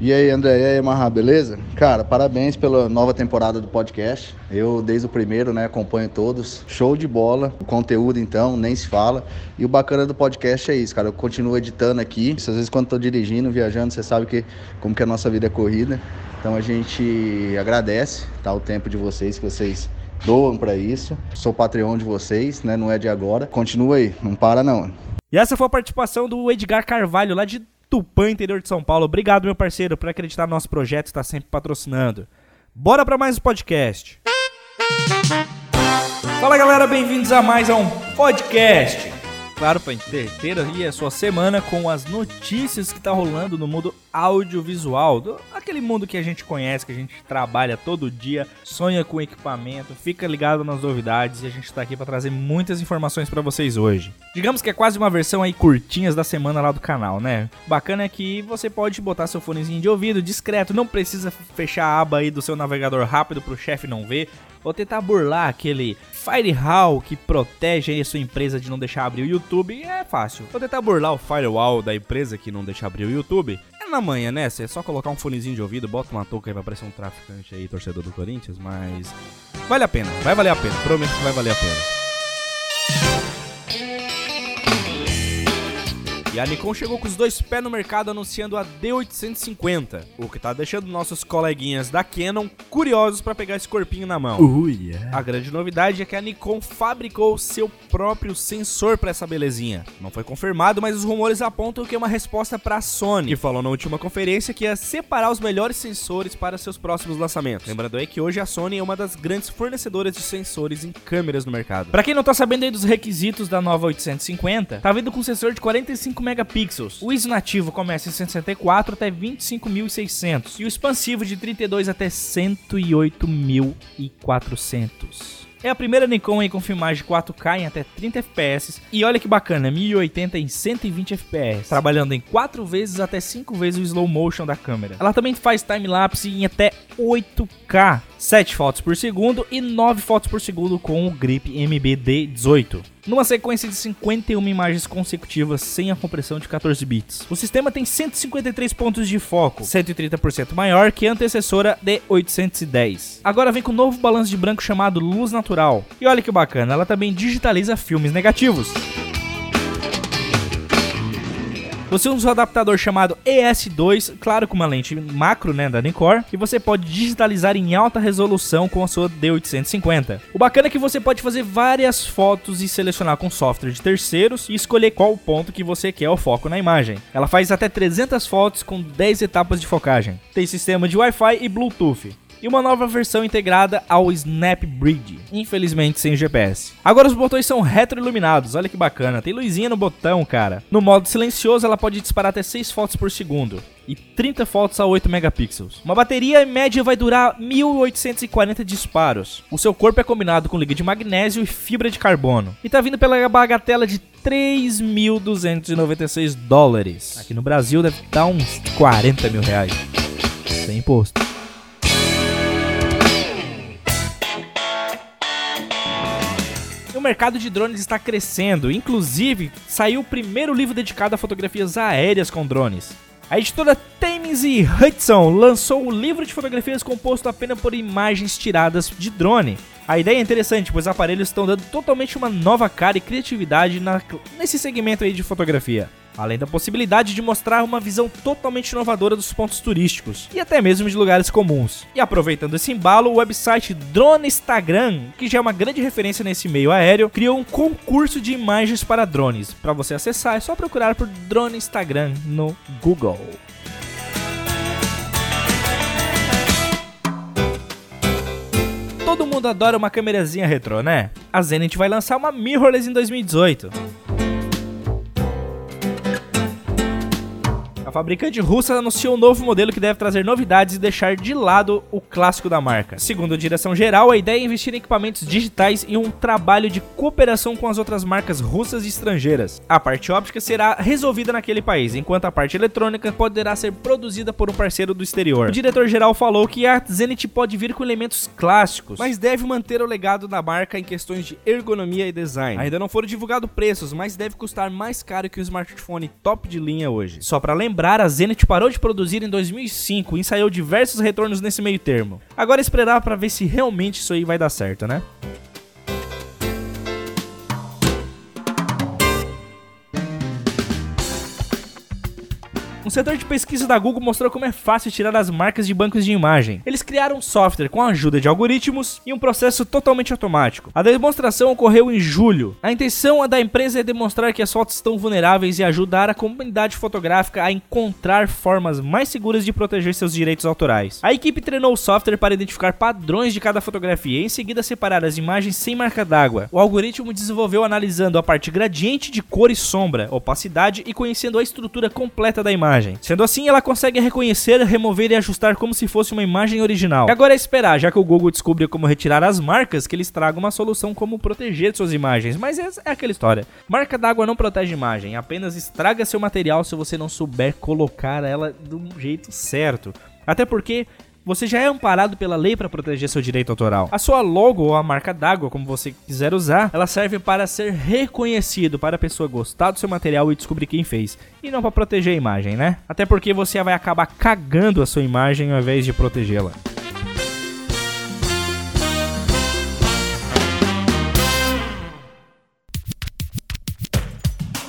E aí, André, e aí, Marra, beleza? Cara, parabéns pela nova temporada do podcast. Eu, desde o primeiro, né, acompanho todos. Show de bola. O conteúdo, então, nem se fala. E o bacana do podcast é isso, cara. Eu continuo editando aqui. Às vezes, quando tô dirigindo, viajando, você sabe que como que a nossa vida é corrida. Então, a gente agradece, tá, o tempo de vocês, que vocês doam para isso. Sou Patreon de vocês, né? Não é de agora. Continua aí, não para não. E essa foi a participação do Edgar Carvalho, lá de Tupã, interior de São Paulo. Obrigado, meu parceiro, por acreditar no nosso projeto e estar sempre patrocinando. Bora para mais um podcast. Fala galera, bem-vindos a mais um podcast claro, pra gente ter aí a sua semana com as notícias que tá rolando no mundo audiovisual, do, aquele mundo que a gente conhece, que a gente trabalha todo dia, sonha com equipamento, fica ligado nas novidades e a gente tá aqui para trazer muitas informações para vocês hoje. Digamos que é quase uma versão aí curtinhas da semana lá do canal, né? Bacana é que você pode botar seu fonezinho de ouvido discreto, não precisa fechar a aba aí do seu navegador rápido pro chefe não ver, ou tentar burlar aquele firewall que protege a sua empresa de não deixar abrir o YouTube, é fácil. Ou tentar burlar o firewall da empresa que não deixa abrir o YouTube, é na manhã, né? Você é só colocar um fonezinho de ouvido, bota uma touca aí vai parecer um traficante aí, torcedor do Corinthians, mas vale a pena, vai valer a pena, prometo que vai valer a pena. E a Nikon chegou com os dois pés no mercado anunciando a D850, o que tá deixando nossos coleguinhas da Canon curiosos para pegar esse corpinho na mão. Uh, yeah. A grande novidade é que a Nikon fabricou seu próprio sensor para essa belezinha. Não foi confirmado, mas os rumores apontam que é uma resposta para a Sony, que falou na última conferência que ia separar os melhores sensores para seus próximos lançamentos. Lembrando aí que hoje a Sony é uma das grandes fornecedoras de sensores em câmeras no mercado. Para quem não tá sabendo aí dos requisitos da nova 850, tá vindo com sensor de 45 megapixels. O ISO nativo começa em 164 até 25.600 e o expansivo de 32 até 108.400. É a primeira Nikon aí com filmagem 4K em até 30 fps. E olha que bacana, 1080 em 120 fps, trabalhando em 4 vezes até 5 vezes o slow motion da câmera. Ela também faz time-lapse em até 8K, 7 fotos por segundo e 9 fotos por segundo com o grip MBD18 numa sequência de 51 imagens consecutivas sem a compressão de 14 bits. O sistema tem 153 pontos de foco, 130% maior que a antecessora D810. Agora vem com um novo balanço de branco chamado Luz Natural. E olha que bacana, ela também digitaliza filmes negativos. Você usa um adaptador chamado ES2, claro com uma lente macro né, da Nikkor, e você pode digitalizar em alta resolução com a sua D850. O bacana é que você pode fazer várias fotos e selecionar com software de terceiros e escolher qual ponto que você quer o foco na imagem. Ela faz até 300 fotos com 10 etapas de focagem. Tem sistema de Wi-Fi e Bluetooth e uma nova versão integrada ao Snap Bridge, infelizmente sem GPS. Agora os botões são retroiluminados, olha que bacana, tem luzinha no botão, cara. No modo silencioso ela pode disparar até 6 fotos por segundo e 30 fotos a 8 megapixels. Uma bateria média vai durar 1840 disparos. O seu corpo é combinado com liga de magnésio e fibra de carbono. E tá vindo pela bagatela de 3.296 dólares. Aqui no Brasil deve dar uns 40 mil reais. Sem imposto. Mercado de drones está crescendo. Inclusive, saiu o primeiro livro dedicado a fotografias aéreas com drones. A editora Thames e Hudson lançou um livro de fotografias composto apenas por imagens tiradas de drone. A ideia é interessante, pois os aparelhos estão dando totalmente uma nova cara e criatividade na, nesse segmento aí de fotografia além da possibilidade de mostrar uma visão totalmente inovadora dos pontos turísticos e até mesmo de lugares comuns. E aproveitando esse embalo, o website Drone Instagram, que já é uma grande referência nesse meio aéreo, criou um concurso de imagens para drones. Para você acessar é só procurar por Drone Instagram no Google. Todo mundo adora uma câmerazinha retrô, né? A Zenit vai lançar uma mirrorless em 2018. A fabricante russa anunciou um novo modelo que deve trazer novidades e deixar de lado o clássico da marca. Segundo a direção geral, a ideia é investir em equipamentos digitais e um trabalho de cooperação com as outras marcas russas e estrangeiras. A parte óptica será resolvida naquele país, enquanto a parte eletrônica poderá ser produzida por um parceiro do exterior. O diretor-geral falou que a Zenit pode vir com elementos clássicos, mas deve manter o legado da marca em questões de ergonomia e design. Ainda não foram divulgados preços, mas deve custar mais caro que o smartphone top de linha hoje. Só para lembrar lembrar, a Zenit parou de produzir em 2005 e ensaiou diversos retornos nesse meio termo. Agora esperar para ver se realmente isso aí vai dar certo, né? Setor de pesquisa da Google mostrou como é fácil tirar as marcas de bancos de imagem. Eles criaram um software com a ajuda de algoritmos e um processo totalmente automático. A demonstração ocorreu em julho. A intenção da empresa é demonstrar que as fotos estão vulneráveis e ajudar a comunidade fotográfica a encontrar formas mais seguras de proteger seus direitos autorais. A equipe treinou o software para identificar padrões de cada fotografia e em seguida separar as imagens sem marca d'água. O algoritmo desenvolveu analisando a parte gradiente de cor e sombra, opacidade e conhecendo a estrutura completa da imagem imagem. Sendo assim, ela consegue reconhecer, remover e ajustar como se fosse uma imagem original. E agora é esperar, já que o Google descobriu como retirar as marcas, que eles tragam uma solução como proteger suas imagens. Mas é, é aquela história. Marca d'água não protege imagem, apenas estraga seu material se você não souber colocar ela do jeito certo. Até porque você já é amparado pela lei para proteger seu direito autoral. A sua logo ou a marca d'água, como você quiser usar, ela serve para ser reconhecido, para a pessoa gostar do seu material e descobrir quem fez. E não para proteger a imagem, né? Até porque você vai acabar cagando a sua imagem ao invés de protegê-la.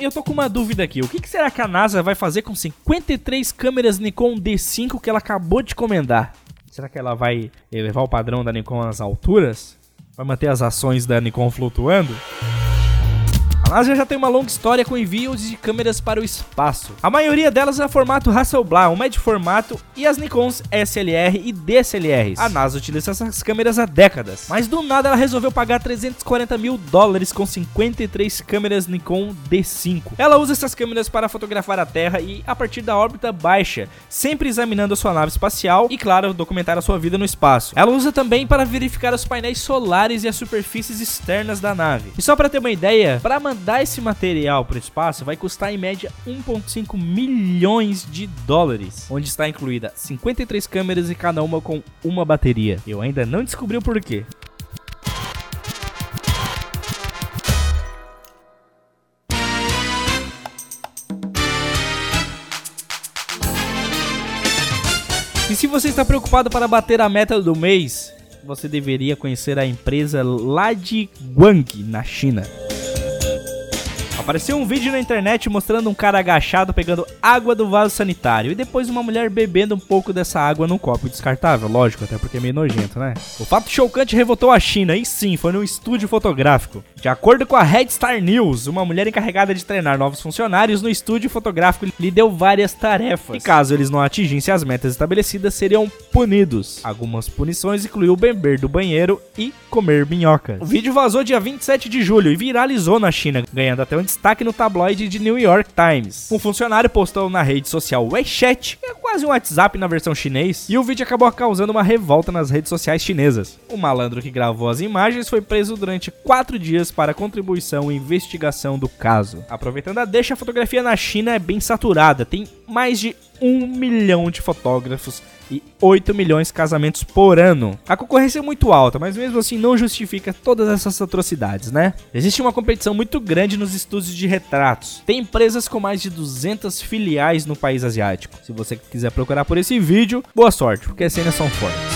eu tô com uma dúvida aqui. O que, que, será que a NASA vai fazer com 53 câmeras Nikon D5 que ela acabou de encomendar? Será que ela vai elevar o padrão da Nikon às alturas? Vai manter as ações da Nikon flutuando? A NASA já tem uma longa história com envios de câmeras para o espaço. A maioria delas é formato Hasselblad, um médio formato, e as Nikons SLR e DSLRs. A NASA utiliza essas câmeras há décadas, mas do nada ela resolveu pagar 340 mil dólares com 53 câmeras Nikon D5. Ela usa essas câmeras para fotografar a Terra e a partir da órbita baixa, sempre examinando a sua nave espacial e, claro, documentar a sua vida no espaço. Ela usa também para verificar os painéis solares e as superfícies externas da nave. E só para ter uma ideia, para mandar esse material para o espaço vai custar em média 1,5 milhões de dólares, onde está incluída 53 câmeras e cada uma com uma bateria. Eu ainda não descobri o porquê. E se você está preocupado para bater a meta do mês, você deveria conhecer a empresa Ladiguang na China. Apareceu um vídeo na internet mostrando um cara agachado pegando água do vaso sanitário e depois uma mulher bebendo um pouco dessa água num copo descartável, lógico, até porque é meio nojento, né? O fato chocante revoltou a China e sim, foi num estúdio fotográfico. De acordo com a Red Star News, uma mulher encarregada de treinar novos funcionários no estúdio fotográfico lhe deu várias tarefas. E caso eles não atingissem as metas estabelecidas, seriam punidos. Algumas punições incluíam beber do banheiro e comer minhocas. O vídeo vazou dia 27 de julho e viralizou na China, ganhando até um destaque no tabloide de New York Times. Um funcionário postou na rede social WeChat, que é quase um WhatsApp na versão chinês, e o vídeo acabou causando uma revolta nas redes sociais chinesas. O malandro que gravou as imagens foi preso durante quatro dias para contribuição e investigação do caso. Aproveitando a deixa, a fotografia na China é bem saturada, tem mais de um milhão de fotógrafos e 8 milhões de casamentos por ano. A concorrência é muito alta, mas mesmo assim não justifica todas essas atrocidades, né? Existe uma competição muito grande nos estúdios de retratos. Tem empresas com mais de 200 filiais no país asiático. Se você quiser procurar por esse vídeo, boa sorte, porque as cenas são fortes.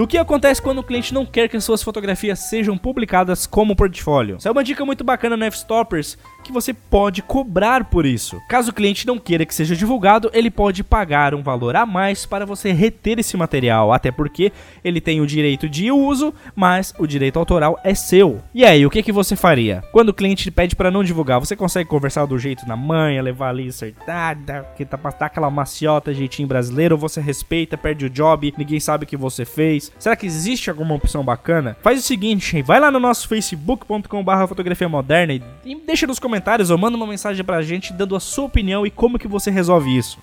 O que acontece quando o cliente não quer que suas fotografias sejam publicadas como portfólio? Isso é uma dica muito bacana no F-Stoppers que você pode cobrar por isso. Caso o cliente não queira que seja divulgado, ele pode pagar um valor a mais para você reter esse material, até porque ele tem o direito de uso, mas o direito autoral é seu. E aí, o que, que você faria? Quando o cliente pede para não divulgar, você consegue conversar do jeito na manha, levar ali acertada, que tá dar aquela maciota, jeitinho brasileiro, você respeita, perde o job, ninguém sabe o que você fez. Será que existe alguma opção bacana? Faz o seguinte, vai lá no nosso facebook.com.br fotografia moderna e deixa nos comentários ou manda uma mensagem pra gente dando a sua opinião e como que você resolve isso.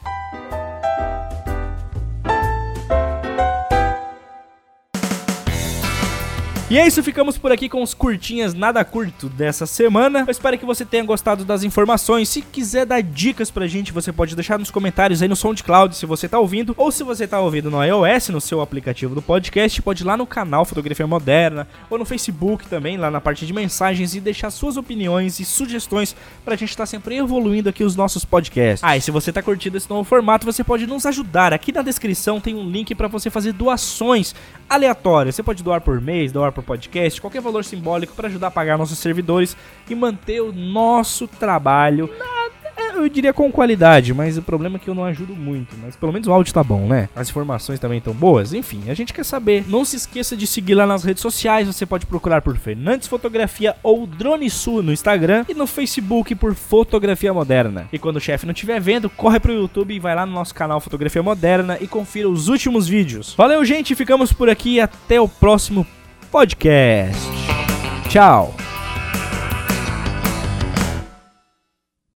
E é isso, ficamos por aqui com os curtinhas nada curto dessa semana. Eu espero que você tenha gostado das informações. Se quiser dar dicas pra gente, você pode deixar nos comentários aí no SoundCloud se você tá ouvindo, ou se você tá ouvindo no iOS, no seu aplicativo do podcast, pode ir lá no canal Fotografia Moderna, ou no Facebook também, lá na parte de mensagens, e deixar suas opiniões e sugestões pra gente estar tá sempre evoluindo aqui os nossos podcasts. Ah, e se você tá curtindo esse novo formato, você pode nos ajudar. Aqui na descrição tem um link para você fazer doações aleatórias. Você pode doar por mês, doar podcast, qualquer valor simbólico para ajudar a pagar nossos servidores e manter o nosso trabalho. Eu diria com qualidade, mas o problema é que eu não ajudo muito. Mas pelo menos o áudio tá bom, né? As informações também estão boas. Enfim, a gente quer saber. Não se esqueça de seguir lá nas redes sociais. Você pode procurar por Fernandes Fotografia ou Drone Sul no Instagram e no Facebook por Fotografia Moderna. E quando o chefe não estiver vendo, corre pro YouTube e vai lá no nosso canal Fotografia Moderna e confira os últimos vídeos. Valeu, gente. Ficamos por aqui. Até o próximo podcast. Tchau.